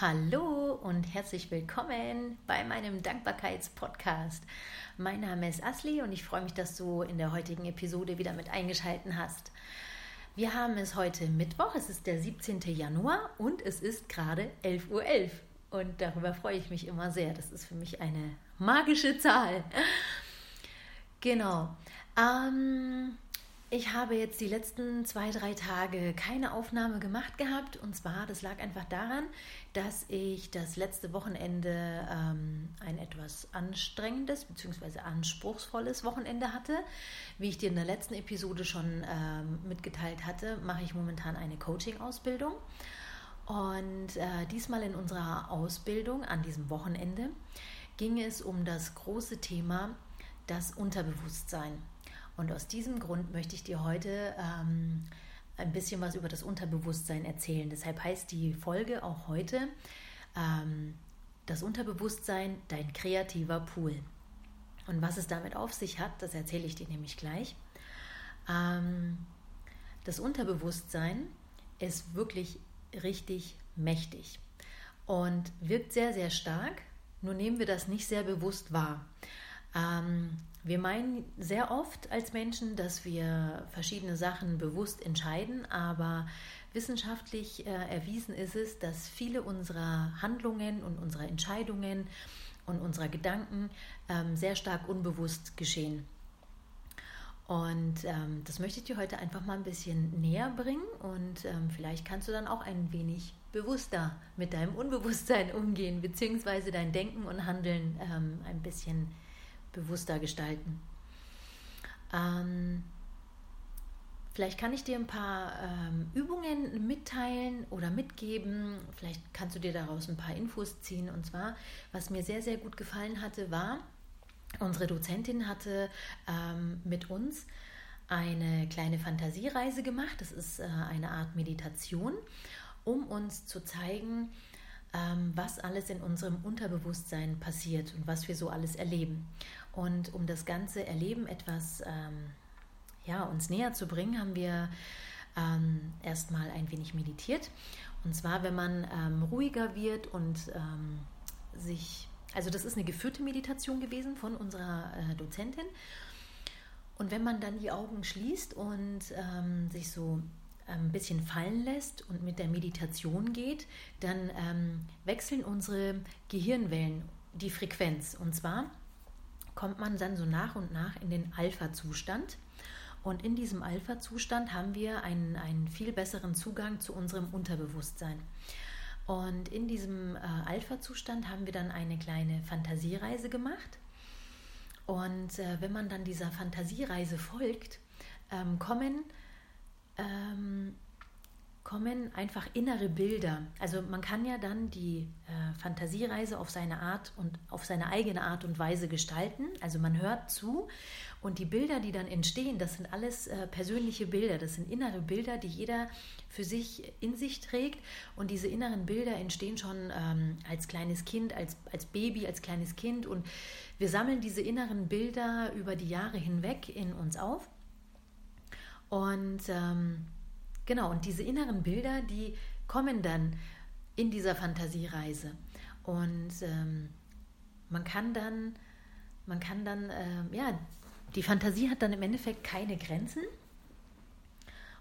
Hallo und herzlich willkommen bei meinem Dankbarkeitspodcast. Mein Name ist Asli und ich freue mich, dass du in der heutigen Episode wieder mit eingeschalten hast. Wir haben es heute Mittwoch, es ist der 17. Januar und es ist gerade 11.11 Uhr. .11. Und darüber freue ich mich immer sehr. Das ist für mich eine magische Zahl. Genau. Ähm, ich habe jetzt die letzten zwei, drei Tage keine Aufnahme gemacht gehabt. Und zwar, das lag einfach daran, dass ich das letzte Wochenende ähm, ein etwas anstrengendes bzw. anspruchsvolles Wochenende hatte. Wie ich dir in der letzten Episode schon ähm, mitgeteilt hatte, mache ich momentan eine Coaching-Ausbildung. Und äh, diesmal in unserer Ausbildung an diesem Wochenende ging es um das große Thema das Unterbewusstsein. Und aus diesem Grund möchte ich dir heute ähm, ein bisschen was über das Unterbewusstsein erzählen. Deshalb heißt die Folge auch heute ähm, das Unterbewusstsein, dein kreativer Pool. Und was es damit auf sich hat, das erzähle ich dir nämlich gleich. Ähm, das Unterbewusstsein ist wirklich richtig mächtig und wirkt sehr, sehr stark, nur nehmen wir das nicht sehr bewusst wahr. Ähm, wir meinen sehr oft als Menschen, dass wir verschiedene Sachen bewusst entscheiden, aber wissenschaftlich äh, erwiesen ist es, dass viele unserer Handlungen und unserer Entscheidungen und unserer Gedanken ähm, sehr stark unbewusst geschehen. Und ähm, das möchte ich dir heute einfach mal ein bisschen näher bringen und ähm, vielleicht kannst du dann auch ein wenig bewusster mit deinem Unbewusstsein umgehen, beziehungsweise dein Denken und Handeln ähm, ein bisschen bewusster gestalten. Ähm, vielleicht kann ich dir ein paar ähm, Übungen mitteilen oder mitgeben. Vielleicht kannst du dir daraus ein paar Infos ziehen. Und zwar, was mir sehr, sehr gut gefallen hatte, war, unsere Dozentin hatte ähm, mit uns eine kleine Fantasiereise gemacht. Das ist äh, eine Art Meditation, um uns zu zeigen, ähm, was alles in unserem Unterbewusstsein passiert und was wir so alles erleben. Und um das ganze Erleben etwas ähm, ja, uns näher zu bringen, haben wir ähm, erstmal ein wenig meditiert. Und zwar, wenn man ähm, ruhiger wird und ähm, sich, also das ist eine geführte Meditation gewesen von unserer äh, Dozentin. Und wenn man dann die Augen schließt und ähm, sich so ein bisschen fallen lässt und mit der Meditation geht, dann ähm, wechseln unsere Gehirnwellen die Frequenz. Und zwar kommt man dann so nach und nach in den Alpha-Zustand. Und in diesem Alpha-Zustand haben wir einen, einen viel besseren Zugang zu unserem Unterbewusstsein. Und in diesem äh, Alpha-Zustand haben wir dann eine kleine Fantasiereise gemacht. Und äh, wenn man dann dieser Fantasiereise folgt, ähm, kommen ähm, kommen einfach innere Bilder. Also man kann ja dann die äh, Fantasiereise auf seine Art und auf seine eigene Art und Weise gestalten. Also man hört zu und die Bilder, die dann entstehen, das sind alles äh, persönliche Bilder, das sind innere Bilder, die jeder für sich in sich trägt. Und diese inneren Bilder entstehen schon ähm, als kleines Kind, als, als Baby, als kleines Kind. Und wir sammeln diese inneren Bilder über die Jahre hinweg in uns auf. Und ähm, Genau, und diese inneren Bilder, die kommen dann in dieser Fantasiereise. Und ähm, man kann dann, man kann dann, ähm, ja, die Fantasie hat dann im Endeffekt keine Grenzen.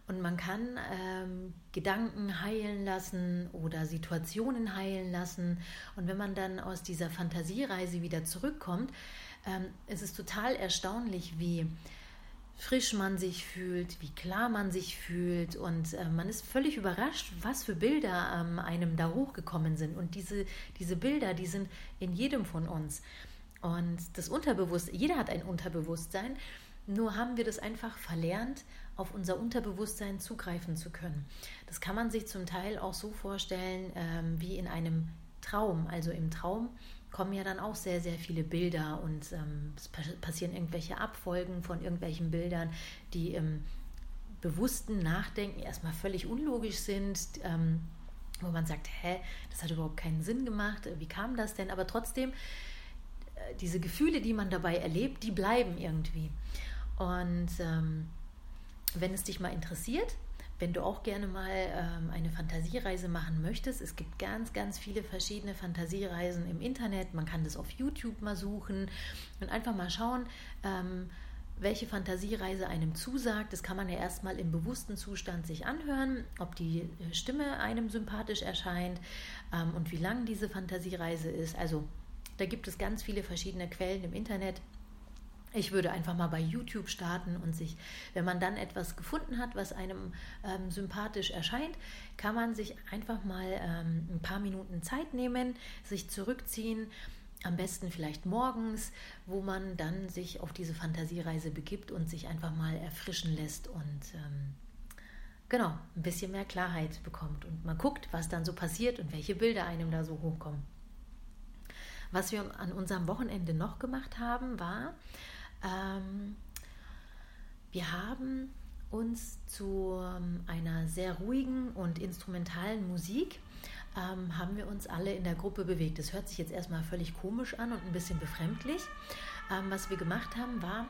Und man kann ähm, Gedanken heilen lassen oder Situationen heilen lassen. Und wenn man dann aus dieser Fantasiereise wieder zurückkommt, ähm, ist es total erstaunlich, wie frisch man sich fühlt, wie klar man sich fühlt und äh, man ist völlig überrascht, was für Bilder ähm, einem da hochgekommen sind. Und diese, diese Bilder, die sind in jedem von uns. Und das Unterbewusstsein, jeder hat ein Unterbewusstsein, nur haben wir das einfach verlernt, auf unser Unterbewusstsein zugreifen zu können. Das kann man sich zum Teil auch so vorstellen ähm, wie in einem Traum. Also im Traum kommen ja dann auch sehr, sehr viele Bilder und ähm, es passieren irgendwelche Abfolgen von irgendwelchen Bildern, die im bewussten Nachdenken erstmal völlig unlogisch sind, ähm, wo man sagt, hä, das hat überhaupt keinen Sinn gemacht, wie kam das denn? Aber trotzdem, äh, diese Gefühle, die man dabei erlebt, die bleiben irgendwie. Und ähm, wenn es dich mal interessiert, wenn du auch gerne mal ähm, eine Fantasiereise machen möchtest, es gibt ganz, ganz viele verschiedene Fantasiereisen im Internet. Man kann das auf YouTube mal suchen und einfach mal schauen, ähm, welche Fantasiereise einem zusagt. Das kann man ja erstmal im bewussten Zustand sich anhören, ob die äh, Stimme einem sympathisch erscheint ähm, und wie lang diese Fantasiereise ist. Also da gibt es ganz viele verschiedene Quellen im Internet. Ich würde einfach mal bei YouTube starten und sich, wenn man dann etwas gefunden hat, was einem ähm, sympathisch erscheint, kann man sich einfach mal ähm, ein paar Minuten Zeit nehmen, sich zurückziehen, am besten vielleicht morgens, wo man dann sich auf diese Fantasiereise begibt und sich einfach mal erfrischen lässt und ähm, genau ein bisschen mehr Klarheit bekommt und man guckt, was dann so passiert und welche Bilder einem da so hochkommen. Was wir an unserem Wochenende noch gemacht haben, war, ähm, wir haben uns zu ähm, einer sehr ruhigen und instrumentalen Musik ähm, haben wir uns alle in der Gruppe bewegt. Das hört sich jetzt erstmal völlig komisch an und ein bisschen befremdlich. Ähm, was wir gemacht haben, war,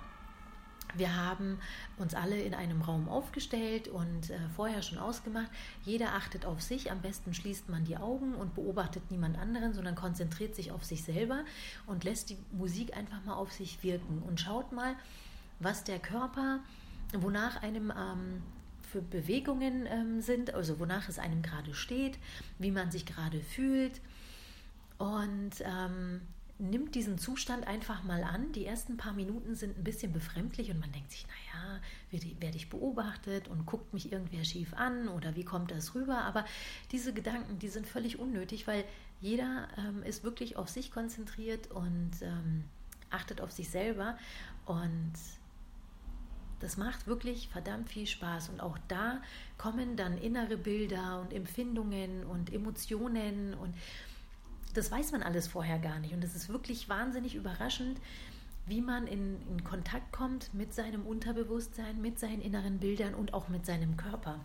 wir haben uns alle in einem Raum aufgestellt und äh, vorher schon ausgemacht. Jeder achtet auf sich. Am besten schließt man die Augen und beobachtet niemand anderen, sondern konzentriert sich auf sich selber und lässt die Musik einfach mal auf sich wirken und schaut mal, was der Körper, wonach einem ähm, für Bewegungen ähm, sind, also wonach es einem gerade steht, wie man sich gerade fühlt. Und ähm, nimmt diesen Zustand einfach mal an. Die ersten paar Minuten sind ein bisschen befremdlich und man denkt sich, naja, werde ich beobachtet und guckt mich irgendwer schief an oder wie kommt das rüber? Aber diese Gedanken, die sind völlig unnötig, weil jeder ähm, ist wirklich auf sich konzentriert und ähm, achtet auf sich selber und das macht wirklich verdammt viel Spaß und auch da kommen dann innere Bilder und Empfindungen und Emotionen und das weiß man alles vorher gar nicht. Und es ist wirklich wahnsinnig überraschend, wie man in, in Kontakt kommt mit seinem Unterbewusstsein, mit seinen inneren Bildern und auch mit seinem Körper.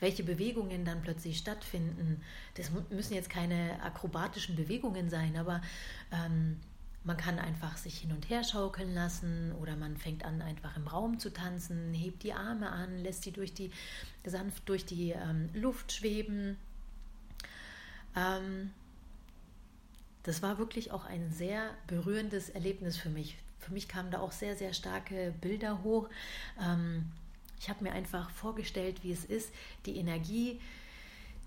Welche Bewegungen dann plötzlich stattfinden. Das müssen jetzt keine akrobatischen Bewegungen sein, aber ähm, man kann einfach sich hin und her schaukeln lassen oder man fängt an, einfach im Raum zu tanzen, hebt die Arme an, lässt sie durch die, sanft durch die ähm, Luft schweben. Ähm, das war wirklich auch ein sehr berührendes Erlebnis für mich. Für mich kamen da auch sehr, sehr starke Bilder hoch. Ähm, ich habe mir einfach vorgestellt, wie es ist, die Energie,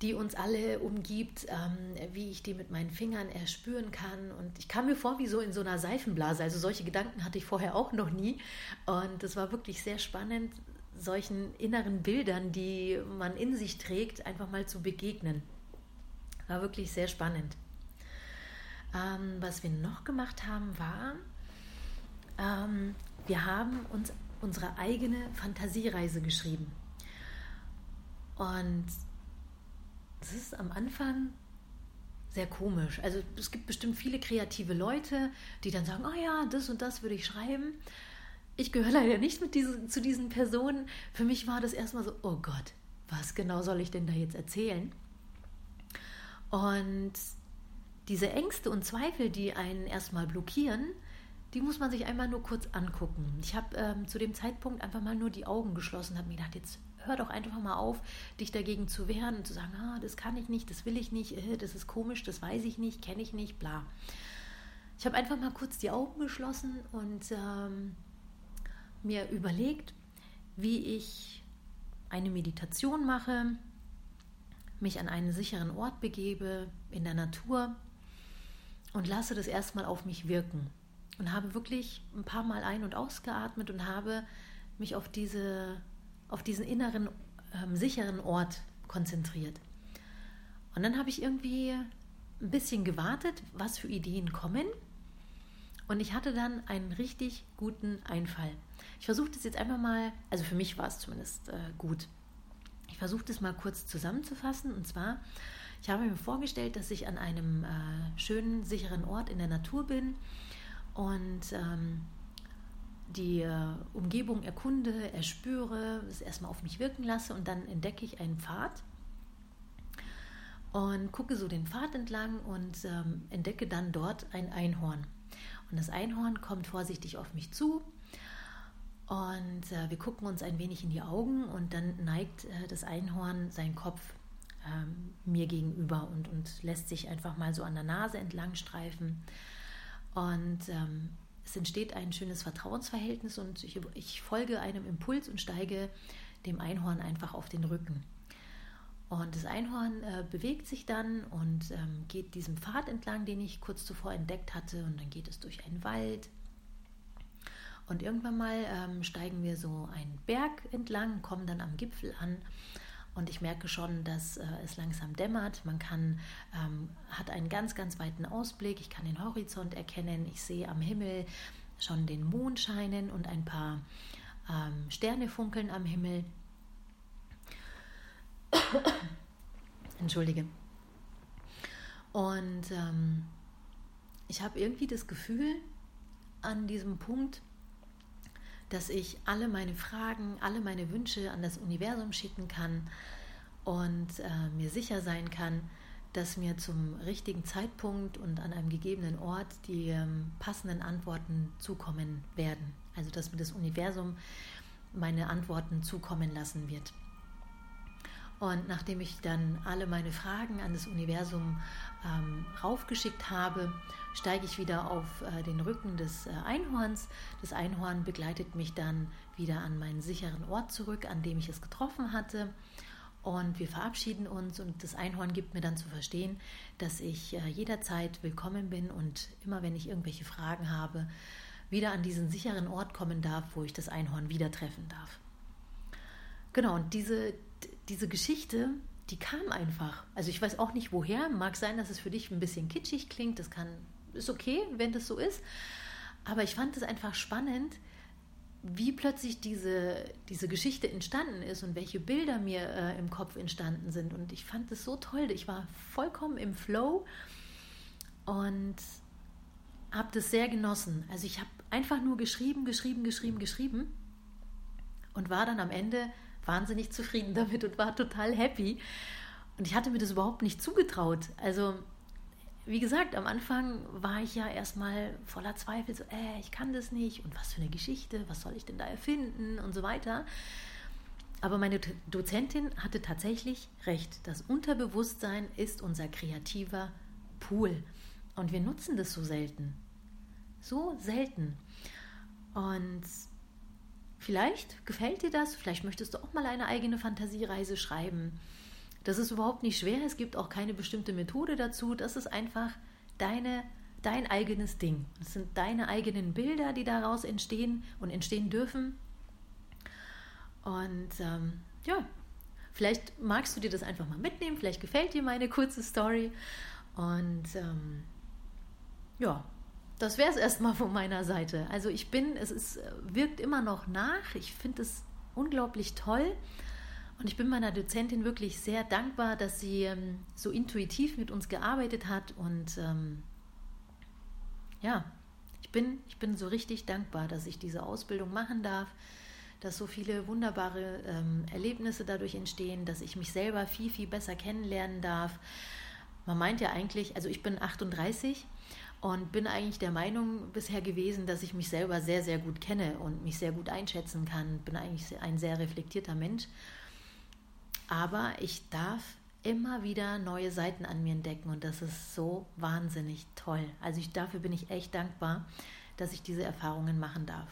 die uns alle umgibt, ähm, wie ich die mit meinen Fingern erspüren kann. Und ich kam mir vor wie so in so einer Seifenblase. Also solche Gedanken hatte ich vorher auch noch nie. Und es war wirklich sehr spannend, solchen inneren Bildern, die man in sich trägt, einfach mal zu begegnen. War wirklich sehr spannend. Ähm, was wir noch gemacht haben, war, ähm, wir haben uns unsere eigene Fantasiereise geschrieben. Und es ist am Anfang sehr komisch. Also es gibt bestimmt viele kreative Leute, die dann sagen, oh ja, das und das würde ich schreiben. Ich gehöre leider nicht mit diese, zu diesen Personen. Für mich war das erstmal so, oh Gott, was genau soll ich denn da jetzt erzählen? Und diese Ängste und Zweifel, die einen erstmal blockieren, die muss man sich einmal nur kurz angucken. Ich habe ähm, zu dem Zeitpunkt einfach mal nur die Augen geschlossen, habe mir gedacht, jetzt hör doch einfach mal auf, dich dagegen zu wehren und zu sagen, ah, das kann ich nicht, das will ich nicht, äh, das ist komisch, das weiß ich nicht, kenne ich nicht, bla. Ich habe einfach mal kurz die Augen geschlossen und ähm, mir überlegt, wie ich eine Meditation mache, mich an einen sicheren Ort begebe, in der Natur und lasse das erstmal auf mich wirken. Und habe wirklich ein paar Mal ein- und ausgeatmet und habe mich auf, diese, auf diesen inneren, ähm, sicheren Ort konzentriert. Und dann habe ich irgendwie ein bisschen gewartet, was für Ideen kommen. Und ich hatte dann einen richtig guten Einfall. Ich versuche das jetzt einfach mal, also für mich war es zumindest äh, gut. Ich versuche das mal kurz zusammenzufassen. Und zwar ich habe mir vorgestellt, dass ich an einem äh, schönen, sicheren Ort in der Natur bin und ähm, die äh, Umgebung erkunde, erspüre, es erstmal auf mich wirken lasse und dann entdecke ich einen Pfad und gucke so den Pfad entlang und ähm, entdecke dann dort ein Einhorn. Und das Einhorn kommt vorsichtig auf mich zu Und äh, wir gucken uns ein wenig in die Augen und dann neigt äh, das Einhorn seinen Kopf ähm, mir gegenüber und, und lässt sich einfach mal so an der Nase entlang streifen. Und ähm, es entsteht ein schönes Vertrauensverhältnis und ich, ich folge einem Impuls und steige dem Einhorn einfach auf den Rücken. Und das Einhorn äh, bewegt sich dann und ähm, geht diesem Pfad entlang, den ich kurz zuvor entdeckt hatte. Und dann geht es durch einen Wald. Und irgendwann mal ähm, steigen wir so einen Berg entlang, kommen dann am Gipfel an. Und ich merke schon, dass äh, es langsam dämmert. Man kann, ähm, hat einen ganz, ganz weiten Ausblick. Ich kann den Horizont erkennen. Ich sehe am Himmel schon den Mond scheinen und ein paar ähm, Sterne funkeln am Himmel. Entschuldige. Und ähm, ich habe irgendwie das Gefühl an diesem Punkt, dass ich alle meine Fragen, alle meine Wünsche an das Universum schicken kann und äh, mir sicher sein kann, dass mir zum richtigen Zeitpunkt und an einem gegebenen Ort die ähm, passenden Antworten zukommen werden. Also dass mir das Universum meine Antworten zukommen lassen wird. Und nachdem ich dann alle meine Fragen an das Universum ähm, raufgeschickt habe, steige ich wieder auf äh, den Rücken des äh, Einhorns. Das Einhorn begleitet mich dann wieder an meinen sicheren Ort zurück, an dem ich es getroffen hatte. Und wir verabschieden uns und das Einhorn gibt mir dann zu verstehen, dass ich äh, jederzeit willkommen bin und immer wenn ich irgendwelche Fragen habe, wieder an diesen sicheren Ort kommen darf, wo ich das Einhorn wieder treffen darf. Genau, und diese, diese Geschichte, die kam einfach. Also ich weiß auch nicht woher. Mag sein, dass es für dich ein bisschen kitschig klingt. Das kann, ist okay, wenn das so ist. Aber ich fand es einfach spannend, wie plötzlich diese, diese Geschichte entstanden ist und welche Bilder mir äh, im Kopf entstanden sind. Und ich fand es so toll. Ich war vollkommen im Flow und habe das sehr genossen. Also ich habe einfach nur geschrieben, geschrieben, geschrieben, geschrieben und war dann am Ende wahnsinnig zufrieden damit und war total happy. Und ich hatte mir das überhaupt nicht zugetraut. Also, wie gesagt, am Anfang war ich ja erstmal voller Zweifel, so, äh, ich kann das nicht und was für eine Geschichte, was soll ich denn da erfinden und so weiter. Aber meine Dozentin hatte tatsächlich recht. Das Unterbewusstsein ist unser kreativer Pool. Und wir nutzen das so selten. So selten. Und Vielleicht gefällt dir das, vielleicht möchtest du auch mal eine eigene Fantasiereise schreiben. Das ist überhaupt nicht schwer, es gibt auch keine bestimmte Methode dazu, das ist einfach deine, dein eigenes Ding. Es sind deine eigenen Bilder, die daraus entstehen und entstehen dürfen. Und ähm, ja, vielleicht magst du dir das einfach mal mitnehmen, vielleicht gefällt dir meine kurze Story. Und ähm, ja, das wäre es erstmal von meiner Seite. Also ich bin, es ist, wirkt immer noch nach. Ich finde es unglaublich toll. Und ich bin meiner Dozentin wirklich sehr dankbar, dass sie ähm, so intuitiv mit uns gearbeitet hat. Und ähm, ja, ich bin, ich bin so richtig dankbar, dass ich diese Ausbildung machen darf, dass so viele wunderbare ähm, Erlebnisse dadurch entstehen, dass ich mich selber viel, viel besser kennenlernen darf. Man meint ja eigentlich, also ich bin 38 und bin eigentlich der Meinung bisher gewesen, dass ich mich selber sehr, sehr gut kenne und mich sehr gut einschätzen kann. Bin eigentlich ein sehr reflektierter Mensch. Aber ich darf immer wieder neue Seiten an mir entdecken und das ist so wahnsinnig toll. Also ich, dafür bin ich echt dankbar, dass ich diese Erfahrungen machen darf.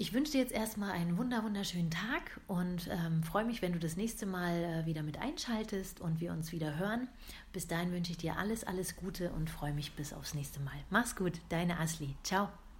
Ich wünsche dir jetzt erstmal einen wunder wunderschönen Tag und ähm, freue mich, wenn du das nächste Mal äh, wieder mit einschaltest und wir uns wieder hören. Bis dahin wünsche ich dir alles, alles Gute und freue mich bis aufs nächste Mal. Mach's gut, deine Asli. Ciao.